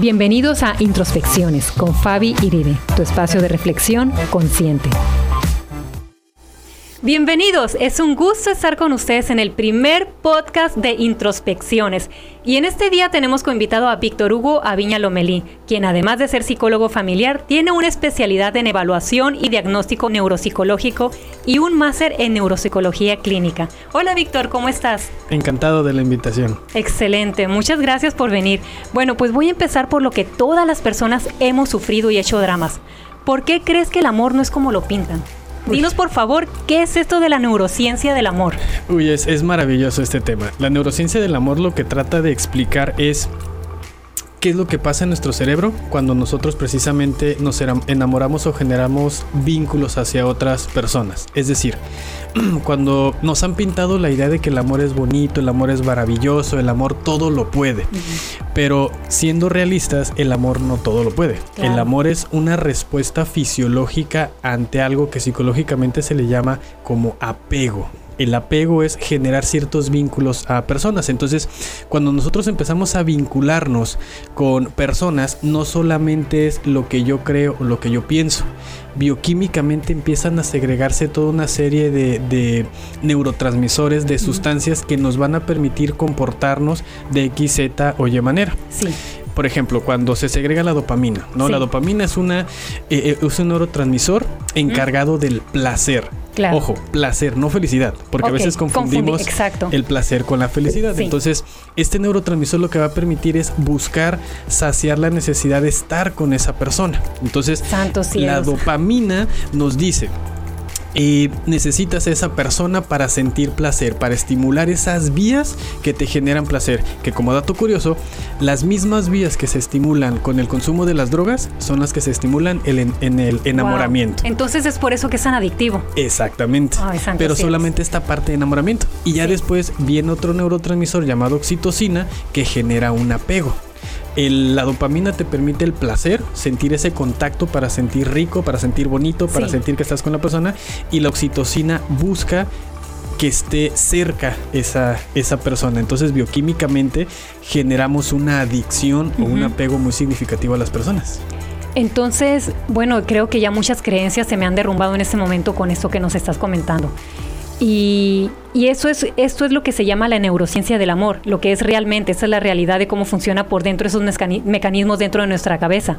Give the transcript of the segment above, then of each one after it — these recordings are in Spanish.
Bienvenidos a Introspecciones con Fabi Iribe, tu espacio de reflexión consciente. Bienvenidos, es un gusto estar con ustedes en el primer podcast de Introspecciones. Y en este día tenemos como invitado a Víctor Hugo Aviña Lomelí, quien además de ser psicólogo familiar, tiene una especialidad en evaluación y diagnóstico neuropsicológico y un máster en neuropsicología clínica. Hola Víctor, ¿cómo estás? Encantado de la invitación. Excelente, muchas gracias por venir. Bueno, pues voy a empezar por lo que todas las personas hemos sufrido y hecho dramas. ¿Por qué crees que el amor no es como lo pintan? Dinos por favor, ¿qué es esto de la neurociencia del amor? Uy, es, es maravilloso este tema. La neurociencia del amor lo que trata de explicar es qué es lo que pasa en nuestro cerebro cuando nosotros precisamente nos enamoramos o generamos vínculos hacia otras personas. Es decir, cuando nos han pintado la idea de que el amor es bonito, el amor es maravilloso, el amor todo lo puede. Pero siendo realistas, el amor no todo lo puede. El amor es una respuesta fisiológica ante algo que psicológicamente se le llama como apego el apego es generar ciertos vínculos a personas. Entonces, cuando nosotros empezamos a vincularnos con personas, no solamente es lo que yo creo o lo que yo pienso. Bioquímicamente empiezan a segregarse toda una serie de, neurotransmisores, de sustancias que nos van a permitir comportarnos de X, Z o Y manera. Sí por ejemplo, cuando se segrega la dopamina, ¿no? La dopamina es una eh, eh, es un neurotransmisor encargado del placer. Ojo, placer, no felicidad, porque a veces confundimos el placer con la felicidad. Entonces, este neurotransmisor lo que va a permitir es buscar saciar la necesidad de estar con esa persona. Entonces, la dopamina nos dice, y necesitas a esa persona para sentir placer, para estimular esas vías que te generan placer. Que como dato curioso, las mismas vías que se estimulan con el consumo de las drogas son las que se estimulan en el enamoramiento. Entonces es por eso que es tan adictivo. Exactamente. Pero solamente esta parte de enamoramiento. Y ya después viene otro neurotransmisor llamado oxitocina que genera un apego la dopamina te permite el placer, sentir ese contacto para sentir rico, para sentir bonito, para sentir que estás con la persona. Y la oxitocina busca que esté cerca esa, esa persona. Entonces bioquímicamente generamos una adicción o un apego muy significativo a las personas. Entonces, bueno, creo que ya muchas creencias se me han derrumbado en este momento con esto que nos estás comentando. Y, eso es, esto es lo que se llama la neurociencia del amor, lo que es realmente, esa es la realidad de cómo funciona por dentro esos mecanismos dentro de nuestra cabeza.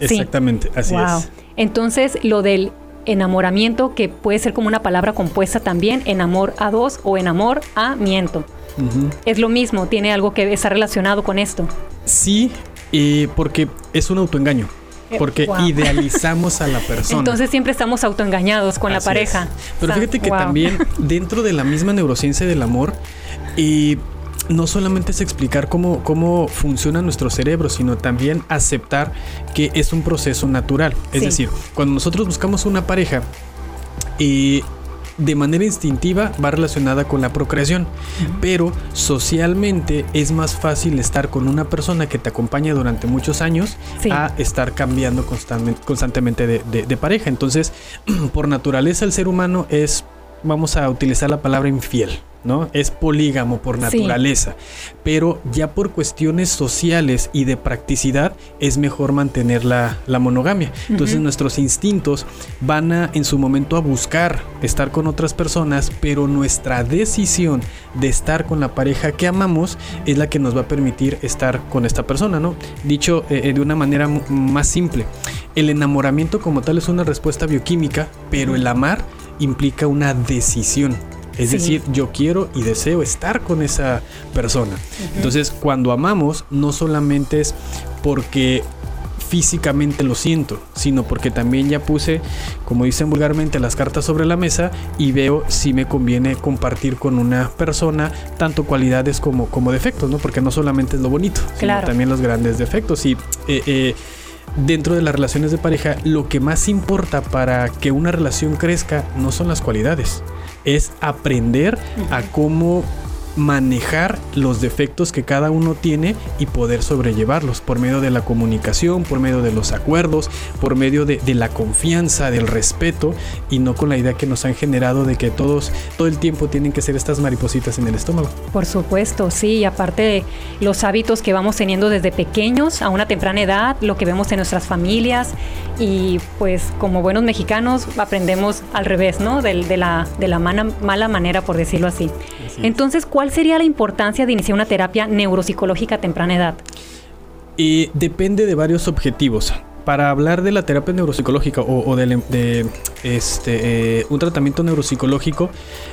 Exactamente, así es. Entonces, lo del enamoramiento, que puede ser como una palabra compuesta también, enamor a dos o enamor a miento. Es lo mismo, tiene algo que está relacionado con esto. Sí, eh, porque es un autoengaño. Porque idealizamos a la persona. Entonces siempre estamos autoengañados con la pareja. Pero fíjate que también dentro de la misma neurociencia del amor, y no solamente es explicar cómo, cómo funciona nuestro cerebro, sino también aceptar que es un proceso natural. Es decir, cuando nosotros buscamos una pareja, y de manera instintiva va relacionada con la procreación, pero socialmente es más fácil estar con una persona que te acompaña durante muchos años a estar cambiando constantemente de, pareja. Entonces, por naturaleza el ser humano es, vamos a utilizar la palabra infiel. ¿No? Es polígamo por naturaleza, pero ya por cuestiones sociales y de practicidad es mejor mantener la, monogamia. Entonces nuestros instintos van a en su momento a buscar estar con otras personas, pero nuestra decisión de estar con la pareja que amamos es la que nos va a permitir estar con esta persona, ¿no? Dicho eh, eh, de una manera más simple, el enamoramiento como tal es una respuesta bioquímica, pero el amar implica una decisión. Es decir, yo quiero y deseo estar con esa persona. Entonces, cuando amamos, no solamente es porque físicamente lo siento, sino porque también ya puse, como dicen vulgarmente, las cartas sobre la mesa y veo si me conviene compartir con una persona tanto cualidades como, como defectos, ¿no? Porque no solamente es lo bonito, sino también los grandes defectos. Y eh, eh, dentro de las relaciones de pareja, lo que más importa para que una relación crezca no son las cualidades, es aprender a cómo manejar los defectos que cada uno tiene y poder sobrellevarlos por medio de la comunicación, por medio de los acuerdos, por medio de, de la confianza, del respeto y no con la idea que nos han generado de que todos todo el tiempo tienen que ser estas maripositas en el estómago. Por supuesto, sí, y aparte los hábitos que vamos teniendo desde pequeños a una temprana edad, lo que vemos en nuestras familias y pues como buenos mexicanos aprendemos al revés, ¿no? De, de la, de la mala, mala manera, por decirlo así. Entonces, ¿cuál sería la importancia de iniciar una terapia neuropsicológica a temprana edad? Y depende de varios objetivos para hablar de la terapia neuropsicológica o, de, este, eh, un tratamiento neuropsicológico,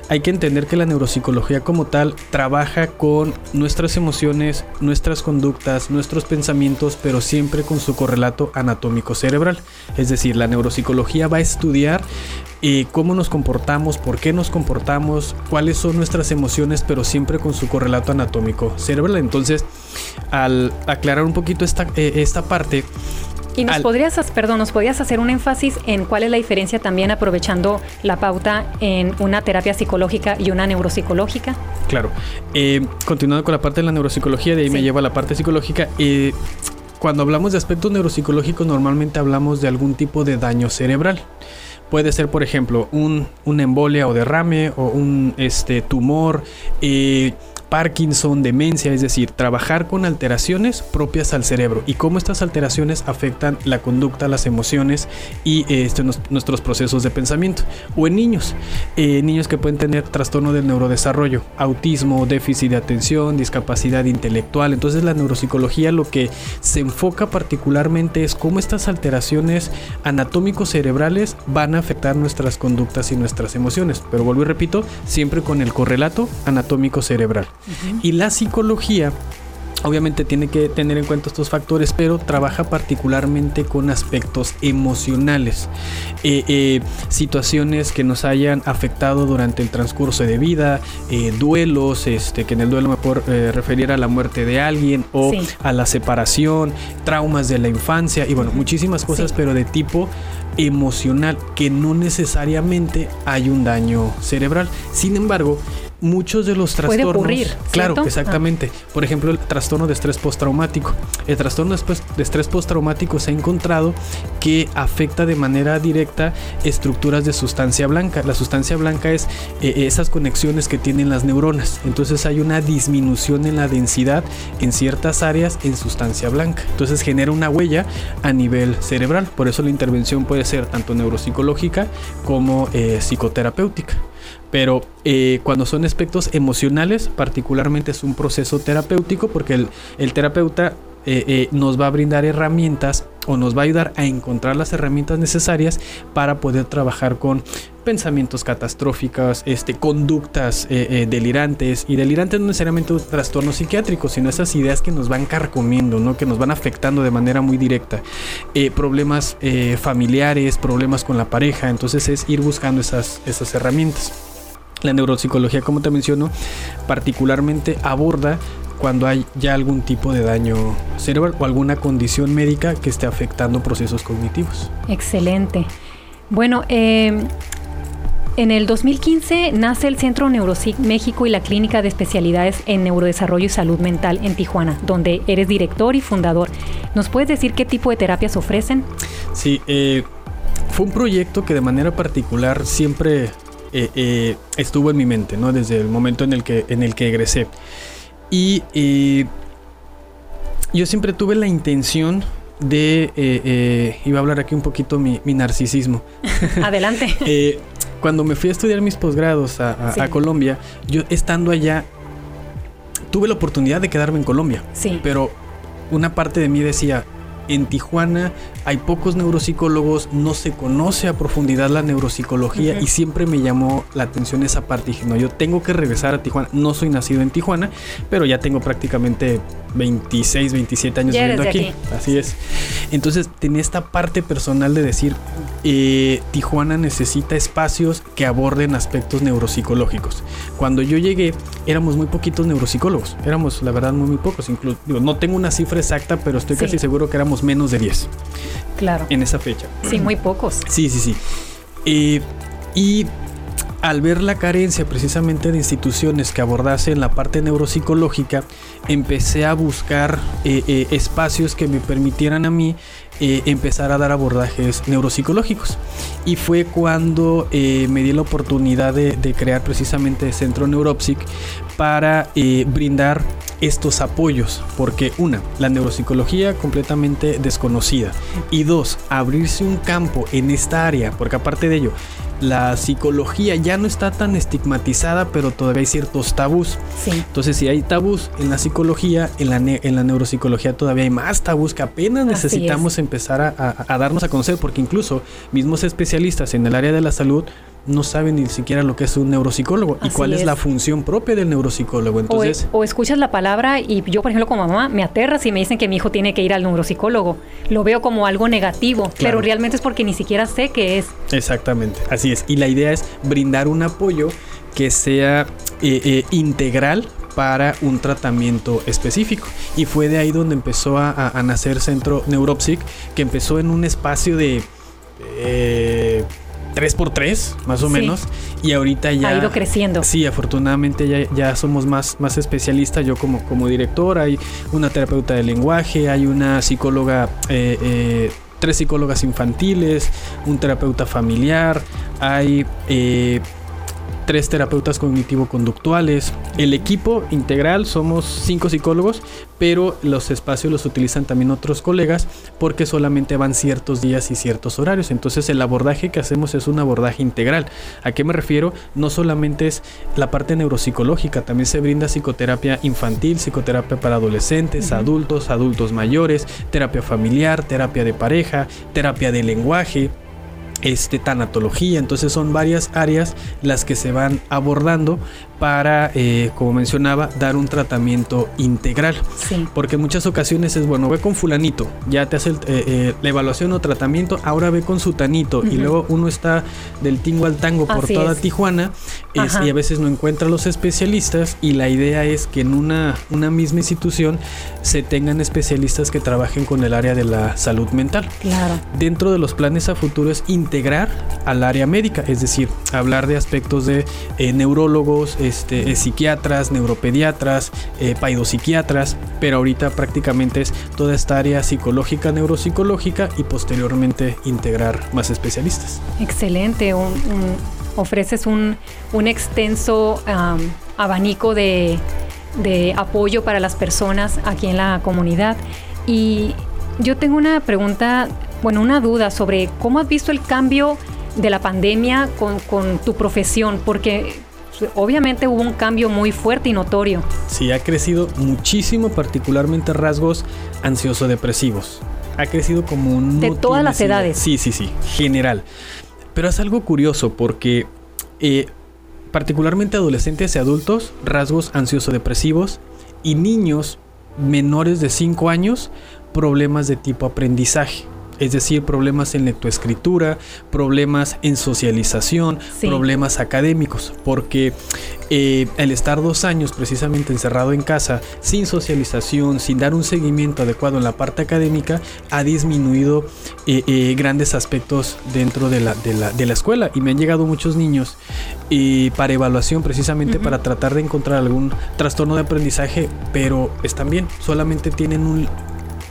hay que entender que la neuropsicología como tal trabaja con nuestras emociones, nuestras conductas, nuestros pensamientos, pero siempre con su correlato anatómico cerebral. Es decir, la neuropsicología va a estudiar eh, cómo nos comportamos, por qué nos comportamos, cuáles son nuestras emociones, pero siempre con su correlato anatómico cerebral. Entonces, al aclarar un poquito esta, eh, esta parte, y nos podrías, perdón, nos podrías hacer un énfasis en cuál es la diferencia también aprovechando la pauta en una terapia psicológica y una neuropsicológica. Claro. Eh, continuando con la parte de la neuropsicología, de ahí me lleva a la parte psicológica. Eh, cuando hablamos de aspectos neuropsicológicos, normalmente hablamos de algún tipo de daño cerebral. Puede ser, por ejemplo, un, una embolia o derrame o un este, tumor. Eh, Parkinson, demencia, es decir, trabajar con alteraciones propias al cerebro y cómo estas alteraciones afectan la conducta, las emociones y este, nuestros procesos de pensamiento. O en niños, eh, niños que pueden tener trastorno del neurodesarrollo, autismo, déficit de atención, discapacidad intelectual. Entonces la neuropsicología lo que se enfoca particularmente es cómo estas alteraciones anatómicos cerebrales van a afectar nuestras conductas y nuestras emociones. Pero vuelvo y repito, siempre con el correlato anatómico cerebral. Y la psicología obviamente tiene que tener en cuenta estos factores, pero trabaja particularmente con aspectos emocionales, eh, eh, situaciones que nos hayan afectado durante el transcurso de vida, eh, duelos, este, que en el duelo me puedo referir a la muerte de alguien o a la separación, traumas de la infancia y bueno, muchísimas cosas, pero de tipo emocional, que no necesariamente hay un daño cerebral. Sin embargo, muchos de los trastornos. Puede ocurrir. Claro, exactamente. Por ejemplo, el trastorno de estrés postraumático. El trastorno de estrés postraumático se ha encontrado que afecta de manera directa estructuras de sustancia blanca. La sustancia blanca es eh, esas conexiones que tienen las neuronas. Entonces hay una disminución en la densidad en ciertas áreas en sustancia blanca. Entonces genera una huella a nivel cerebral. Por eso la intervención puede ser tanto neuropsicológica como eh, psicoterapéutica. Pero eh, cuando son aspectos emocionales, particularmente es un proceso terapéutico porque el, terapeuta eh, eh, nos va a brindar herramientas o nos va a ayudar a encontrar las herramientas necesarias para poder trabajar con pensamientos catastróficos, este, conductas delirantes y delirantes no necesariamente un trastorno psiquiátrico, sino esas ideas que nos van carcomiendo, ¿no? que nos van afectando de manera muy directa, problemas familiares, problemas con la pareja, entonces es ir buscando esas herramientas. La neuropsicología, como te menciono, particularmente aborda cuando hay ya algún tipo de daño cerebral o alguna condición médica que esté afectando procesos cognitivos. Excelente. Bueno, em, en el 2015 nace el Centro Neuropsic México y la Clínica de Especialidades en Neurodesarrollo y Salud Mental en Tijuana, donde eres director y fundador. ¿Nos puedes decir qué tipo de terapias ofrecen? Sí, eh, fue un proyecto que de manera particular siempre eh, eh, estuvo en mi mente, ¿no? Desde el momento en el que, en el que egresé. Y eh, yo siempre tuve la intención de, iba a hablar aquí un poquito mi, narcisismo. Adelante. cuando me fui a estudiar mis posgrados a, Colombia, yo estando allá, tuve la oportunidad de quedarme en Colombia. Sí. Pero una parte de mí decía, en Tijuana hay pocos neuropsicólogos, no se conoce a profundidad la neuropsicología y siempre me llamó la atención esa parte. Dije, no, yo tengo que regresar a Tijuana. No soy nacido en Tijuana, pero ya tengo prácticamente 26, 27 años viviendo aquí. Así es. Entonces tenía esta parte personal de decir, eh, Tijuana necesita espacios que aborden aspectos neuropsicológicos. Cuando yo llegué, éramos muy poquitos neuropsicólogos. Éramos, la verdad, muy, muy pocos. Incluso, no tengo una cifra exacta, pero estoy casi seguro que éramos menos de 10. Claro. En esa fecha. Sí, muy pocos. Sí, sí, sí. Eh, y al ver la carencia precisamente de instituciones que abordasen la parte neuropsicológica, empecé a buscar eh, eh, espacios que me permitieran a mí eh, empezar a dar abordajes neuropsicológicos. Y fue cuando me di la oportunidad de, de crear precisamente el Centro Neuropsic para brindar estos apoyos, porque una, la neuropsicología completamente desconocida y dos, abrirse un campo en esta área, porque aparte de ello, la psicología ya no está tan estigmatizada, pero todavía hay ciertos tabús. Entonces, si hay tabús en la psicología, en la, en la neuropsicología todavía hay más tabús que apenas necesitamos empezar a, a darnos a conocer, porque incluso mismos especialistas en el área de la salud no saben ni siquiera lo que es un neuropsicólogo y cuál es. la función propia del neuropsicólogo. Entonces, o, escuchas la palabra y yo, por ejemplo, como mamá, me aterra si me dicen que mi hijo tiene que ir al neuropsicólogo. Lo veo como algo negativo, pero realmente es porque ni siquiera sé qué es. Exactamente, así es. Y la idea es brindar un apoyo que sea eh, eh, integral para un tratamiento específico. Y fue de ahí donde empezó a, nacer Centro Neuropsic, que empezó en un espacio de... Eh, 3x3, más o menos. Y ahorita ya... Ha ido creciendo. Sí, afortunadamente ya, ya somos más, más especialistas. Yo como, como director, hay una terapeuta de lenguaje, hay una psicóloga... Eh, eh, tres psicólogas infantiles, un terapeuta familiar, hay eh, tres terapeutas cognitivo-conductuales. El equipo integral somos cinco psicólogos, pero los espacios los utilizan también otros colegas porque solamente van ciertos días y ciertos horarios. Entonces el abordaje que hacemos es un abordaje integral. ¿A qué me refiero? No solamente es la parte neuropsicológica, también se brinda psicoterapia infantil, psicoterapia para adolescentes, adultos, adultos mayores, terapia familiar, terapia de pareja, terapia de lenguaje este, tanatología. Entonces son varias áreas las que se van abordando para, eh, como mencionaba, dar un tratamiento integral. Porque en muchas ocasiones es, bueno, ve con fulanito, ya te hace eh, eh, la evaluación o tratamiento, ahora ve con sutanito y luego uno está del tingo al tango por toda Tijuana y a veces no encuentra los especialistas y la idea es que en una, una misma institución se tengan especialistas que trabajen con el área de la salud mental. Claro. Dentro de los planes a futuro es integrar al área médica, es decir, hablar de aspectos de neurólogos, este, psiquiatras, neuropediatras, eh, paidopsiquiatras, pero ahorita prácticamente es toda esta área psicológica, neuropsicológica y posteriormente integrar más especialistas. Excelente, ofreces un, extenso abanico de, de apoyo para las personas aquí en la comunidad. Y yo tengo una pregunta, bueno, una duda sobre cómo has visto el cambio de la pandemia con, con, tu profesión, porque obviamente hubo un cambio muy fuerte y notorio. Sí, ha crecido muchísimo, particularmente rasgos ansioso-depresivos. Ha crecido como un... De todas las edades. Sí, sí, sí, general. Pero es algo curioso porque eh, particularmente adolescentes y adultos, rasgos ansioso-depresivos y niños menores de 5 años, problemas de tipo aprendizaje es decir, problemas en lectoescritura, problemas en socialización, problemas académicos, porque eh, el estar dos años precisamente encerrado en casa, sin socialización, sin dar un seguimiento adecuado en la parte académica, ha disminuido eh, eh, grandes aspectos dentro de la, de, la, escuela. Y me han llegado muchos niños para evaluación precisamente para tratar de encontrar algún trastorno de aprendizaje, pero están bien, solamente tienen un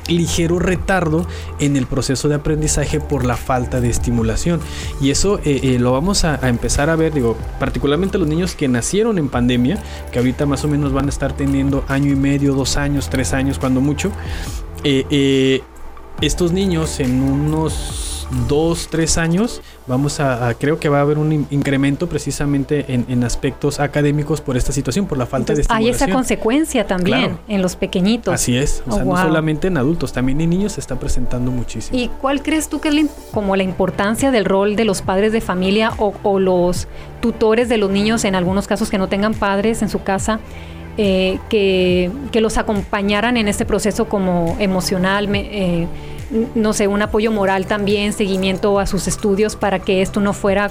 ligero retardo en el proceso de aprendizaje por la falta de estimulación. Y eso eh, eh, lo vamos a, empezar a ver, digo, particularmente los niños que nacieron en pandemia, que ahorita más o menos van a estar teniendo año y medio, dos años, tres años, cuando mucho. Eh, estos niños en unos dos, tres años, vamos a, creo que va a haber un incremento precisamente en, aspectos académicos por esta situación, por la falta de estimulación. Hay esa consecuencia también en los pequeñitos. Así es, o sea, oh, no solamente en adultos, también en niños se está presentando muchísimo. ¿Y cuál crees tú que es como la importancia del rol de los padres de familia o, los tutores de los niños, en algunos casos que no tengan padres en su casa? Eh, que, los acompañaran en este proceso como emocional, eh, no sé, un apoyo moral también, seguimiento a sus estudios para que esto no fuera,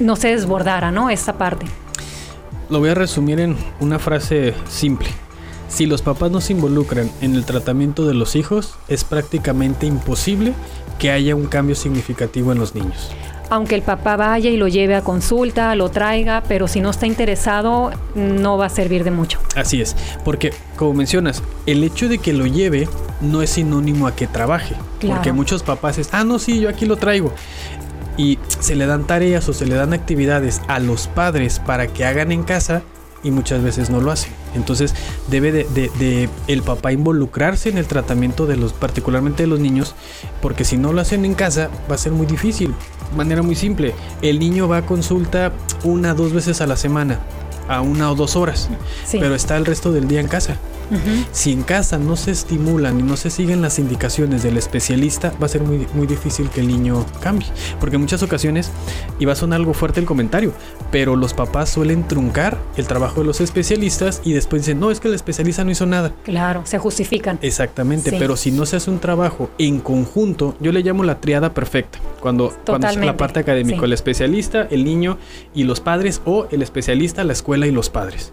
no se desbordara, ¿no? Esta parte. Lo voy a resumir en una frase simple. Si los papás no se involucran en el tratamiento de los hijos, es prácticamente imposible que haya un cambio significativo en los niños. Aunque el papá vaya y lo lleve a consulta, lo traiga, pero si no está interesado, no va a servir de mucho. Así es, porque como mencionas, el hecho de que lo lleve no es sinónimo a que trabaje. Porque muchos papás es, ah, no, sí, yo aquí lo traigo. Y se le dan tareas o se le dan actividades a los padres para que hagan en casa y muchas veces no lo hacen. Entonces debe de, el papá involucrarse en el tratamiento de los, particularmente de los niños, porque si no lo hacen en casa va a ser muy difícil. Manera muy simple, el niño va a consulta una dos veces a la semana, a una o dos horas, pero está el resto del día en casa. Si en casa no se estimulan y no se siguen las indicaciones del especialista, va a ser muy, muy difícil que el niño cambie. Porque en muchas ocasiones, y va a sonar algo fuerte el comentario, pero los papás suelen truncar el trabajo de los especialistas y después dicen, no, es que el especialista no hizo nada. Claro, se justifican. Exactamente, pero si no se hace un trabajo en conjunto, yo le llamo la triada perfecta. Cuando, cuando es la parte académica, el especialista, el niño y los padres, o el especialista, la escuela y los padres.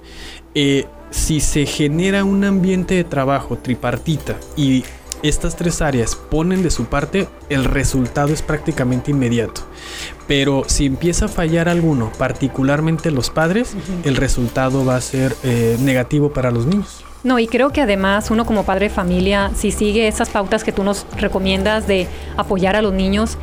Eh, si se genera un ambiente de trabajo tripartita y estas tres áreas ponen de su parte, el resultado es prácticamente inmediato. Pero si empieza a fallar alguno, particularmente los padres, el resultado va a ser eh, negativo para los niños. No, y creo que además uno como padre de familia, si sigue esas pautas que tú nos recomiendas de apoyar a los niños,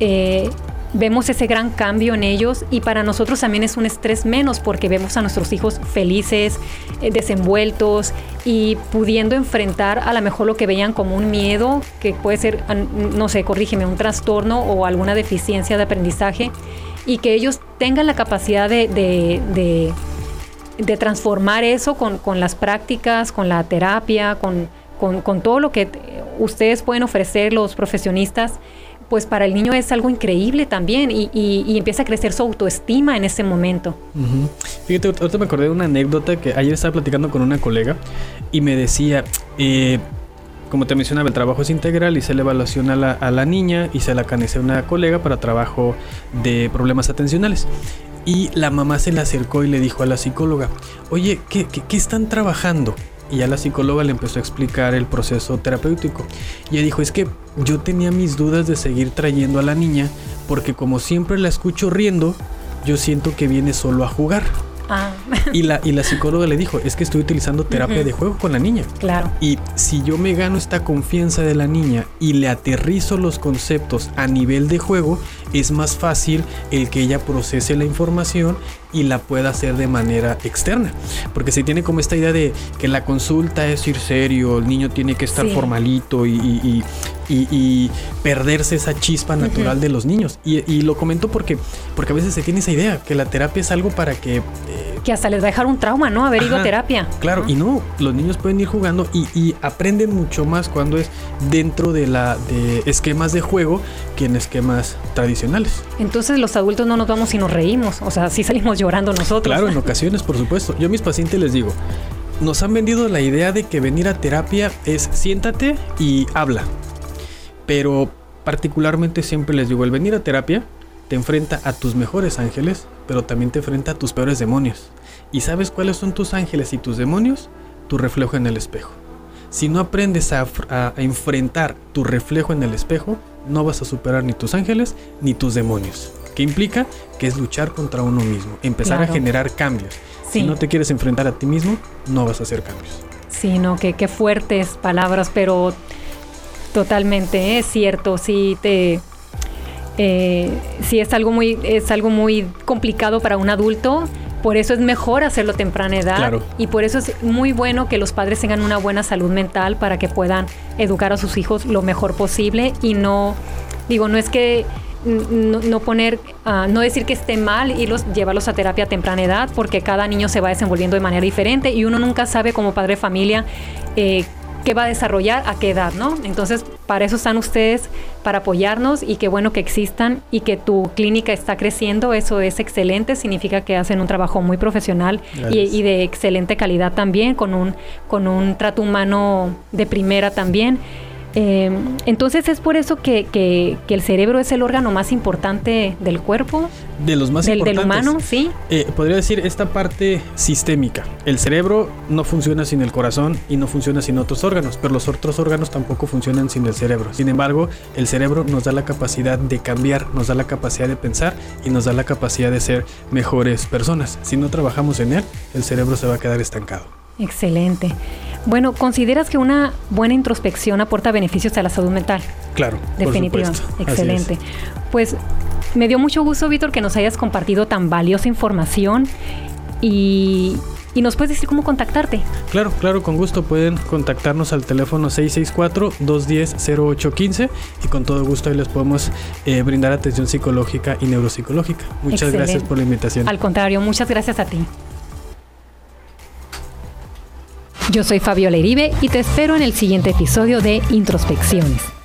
eh, vemos ese gran cambio en ellos y para nosotros también es un estrés menos porque vemos a nuestros hijos felices, eh, desenvueltos y pudiendo enfrentar a lo mejor lo que veían como un miedo, que puede ser, no sé, corrígeme, un trastorno o alguna deficiencia de aprendizaje y que ellos tengan la capacidad de, de, transformar eso con, con, las prácticas, con la terapia, con, con, con todo lo que ustedes pueden ofrecer los profesionistas pues para el niño es algo increíble también y, empieza a crecer su autoestima en ese momento. Fíjate, ahorita me acordé de una anécdota que ayer estaba platicando con una colega y me decía, eh, como te mencionaba, el trabajo es integral, hice la evaluación a la, a la niña y se la canicé a una colega para trabajo de problemas atencionales. Y la mamá se le acercó y le dijo a la psicóloga, oye, ¿qué, qué, qué están trabajando? Y ya la psicóloga le empezó a explicar el proceso terapéutico. Y ella dijo, es que yo tenía mis dudas de seguir trayendo a la niña porque como siempre la escucho riendo, yo siento que viene solo a jugar. Ah. Y, la, y la psicóloga le dijo, es que estoy utilizando terapia de juego con la niña. Claro. Y si yo me gano esta confianza de la niña y le aterrizo los conceptos a nivel de juego, es más fácil el que ella procese la información y la pueda hacer de manera externa. Porque se tiene como esta idea de que la consulta es ir serio, el niño tiene que estar formalito y, y, perderse esa chispa natural de los niños. Y, lo comento porque, porque a veces se tiene esa idea, que la terapia es algo para que... Eh, que hasta les va a dejar un trauma, ¿no? Haber ido a terapia. Claro, y no, los niños pueden ir jugando y, aprenden mucho más cuando es dentro de la de esquemas de juego que en esquemas tradicionales. Entonces los adultos no nos vamos y nos reímos, o sea, sí salimos llorando nosotros. Claro, en ocasiones, por supuesto. Yo a mis pacientes les digo, nos han vendido la idea de que venir a terapia es siéntate y habla. Pero particularmente siempre les digo, el venir a terapia te enfrenta a tus mejores ángeles, pero también te enfrenta a tus peores demonios. ¿Y sabes cuáles son tus ángeles y tus demonios? Tu reflejo en el espejo. Si no aprendes a, enfrentar tu reflejo en el espejo, no vas a superar ni tus ángeles ni tus demonios. ¿Qué implica? Que es luchar contra uno mismo, empezar a generar cambios. Si no te quieres enfrentar a ti mismo, no vas a hacer cambios. Sí, no, qué, qué fuertes palabras, pero totalmente es cierto. Si te, eh, si es algo muy es algo muy complicado para un adulto por eso es mejor hacerlo temprana edad y por eso es muy bueno que los padres tengan una buena salud mental para que puedan educar a sus hijos lo mejor posible y no digo no es que no, poner, ah, no decir que esté mal y los, llevarlos a terapia a temprana edad, porque cada niño se va desenvolviendo de manera diferente y uno nunca sabe como padre de familia eh, qué va a desarrollar a qué edad, ¿no? Entonces, para eso están ustedes, para apoyarnos y qué bueno que existan y que tu clínica está creciendo, eso es excelente, significa que hacen un trabajo muy profesional y, de excelente calidad también, con un, con un trato humano de primera también. Eh, entonces es por eso que, que, el cerebro es el órgano más importante del cuerpo. De los más del, importantes. Del humano, sí. Eh, podría decir esta parte sistémica. El cerebro no funciona sin el corazón y no funciona sin otros órganos, pero los otros órganos tampoco funcionan sin el cerebro. Sin embargo, el cerebro nos da la capacidad de cambiar, nos da la capacidad de pensar y nos da la capacidad de ser mejores personas. Si no trabajamos en él, el cerebro se va a quedar estancado. Excelente. Bueno, ¿consideras que una buena introspección aporta beneficios a la salud mental? Claro. Definitivamente. Excelente. Pues me dio mucho gusto, Víctor, que nos hayas compartido tan valiosa información y, y, nos puedes decir cómo contactarte. Claro, claro, con gusto pueden contactarnos al teléfono 664-210-0815 y con todo gusto ahí les podemos eh, brindar atención psicológica y neuropsicológica. Muchas gracias por la invitación. Al contrario, muchas gracias a ti. Yo soy Fabiola Iribe y te espero en el siguiente episodio de Introspecciones.